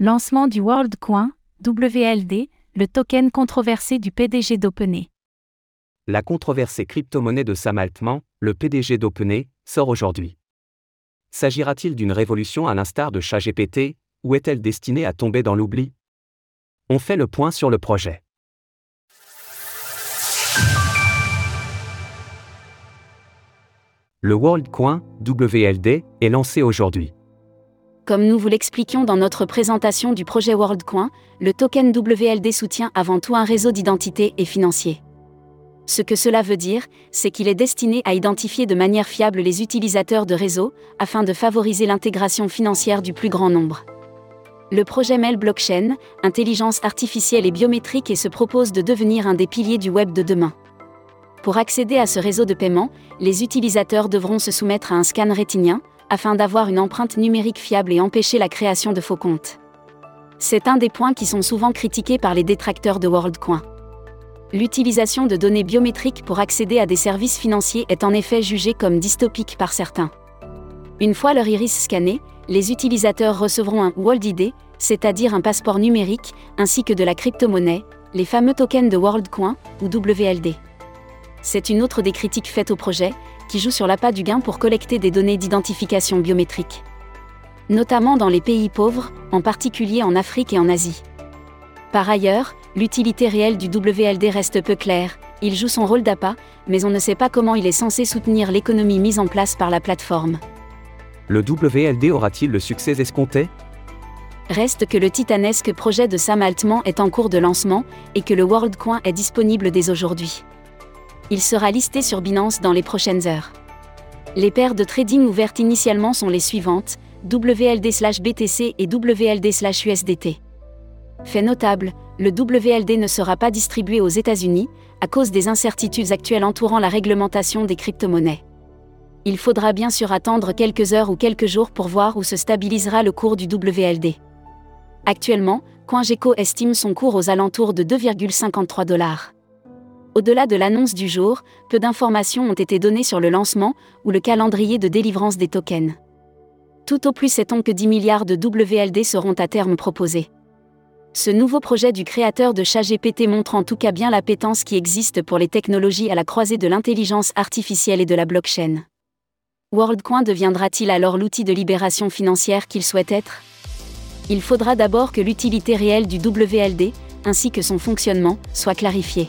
Lancement du WorldCoin, WLD, le token controversé du PDG d'OpenAI. La controversée crypto-monnaie de Sam Altman, le PDG d'OpenAI, sort aujourd'hui. S'agira-t-il d'une révolution à l'instar de ChatGPT, ou est-elle destinée à tomber dans l'oubli? On fait le point sur le projet. Le WorldCoin, WLD, est lancé aujourd'hui. Comme nous vous l'expliquions dans notre présentation du projet WorldCoin, le token WLD soutient avant tout un réseau d'identité et financier. Ce que cela veut dire, c'est qu'il est destiné à identifier de manière fiable les utilisateurs de réseau, afin de favoriser l'intégration financière du plus grand nombre. Le projet MEL Blockchain, intelligence artificielle et biométrique et se propose de devenir un des piliers du web de demain. Pour accéder à ce réseau de paiement, les utilisateurs devront se soumettre à un scan rétinien, afin d'avoir une empreinte numérique fiable et empêcher la création de faux comptes. C'est un des points qui sont souvent critiqués par les détracteurs de WorldCoin. L'utilisation de données biométriques pour accéder à des services financiers est en effet jugée comme dystopique par certains. Une fois leur iris scanné, les utilisateurs recevront un World ID, c'est-à-dire un passeport numérique, ainsi que de la crypto-monnaie, les fameux tokens de WorldCoin, ou WLD. C'est une autre des critiques faites au projet, qui joue sur l'appât du gain pour collecter des données d'identification biométrique. Notamment dans les pays pauvres, en particulier en Afrique et en Asie. Par ailleurs, l'utilité réelle du WLD reste peu claire, il joue son rôle d'appât, mais on ne sait pas comment il est censé soutenir l'économie mise en place par la plateforme. Le WLD aura-t-il le succès escompté? Reste que le titanesque projet de Sam Altman est en cours de lancement et que le WorldCoin est disponible dès aujourd'hui il sera listé sur Binance dans les prochaines heures. Les paires de trading ouvertes initialement sont les suivantes, WLD/BTC et WLD/USDT. Fait notable, le WLD ne sera pas distribué aux États-Unis, à cause des incertitudes actuelles entourant la réglementation des crypto-monnaies. Il faudra bien sûr attendre quelques heures ou quelques jours pour voir où se stabilisera le cours du WLD. Actuellement, CoinGecko estime son cours aux alentours de 2,53 dollars. Au-delà de l'annonce du jour, peu d'informations ont été données sur le lancement ou le calendrier de délivrance des tokens. Tout au plus sait-on que 10 milliards de WLD seront à terme proposés. Ce nouveau projet du créateur de ChatGPT montre en tout cas bien l'appétence qui existe pour les technologies à la croisée de l'intelligence artificielle et de la blockchain. WorldCoin deviendra-t-il alors l'outil de libération financière qu'il souhaite être? Il faudra d'abord que l'utilité réelle du WLD, ainsi que son fonctionnement, soit clarifiée.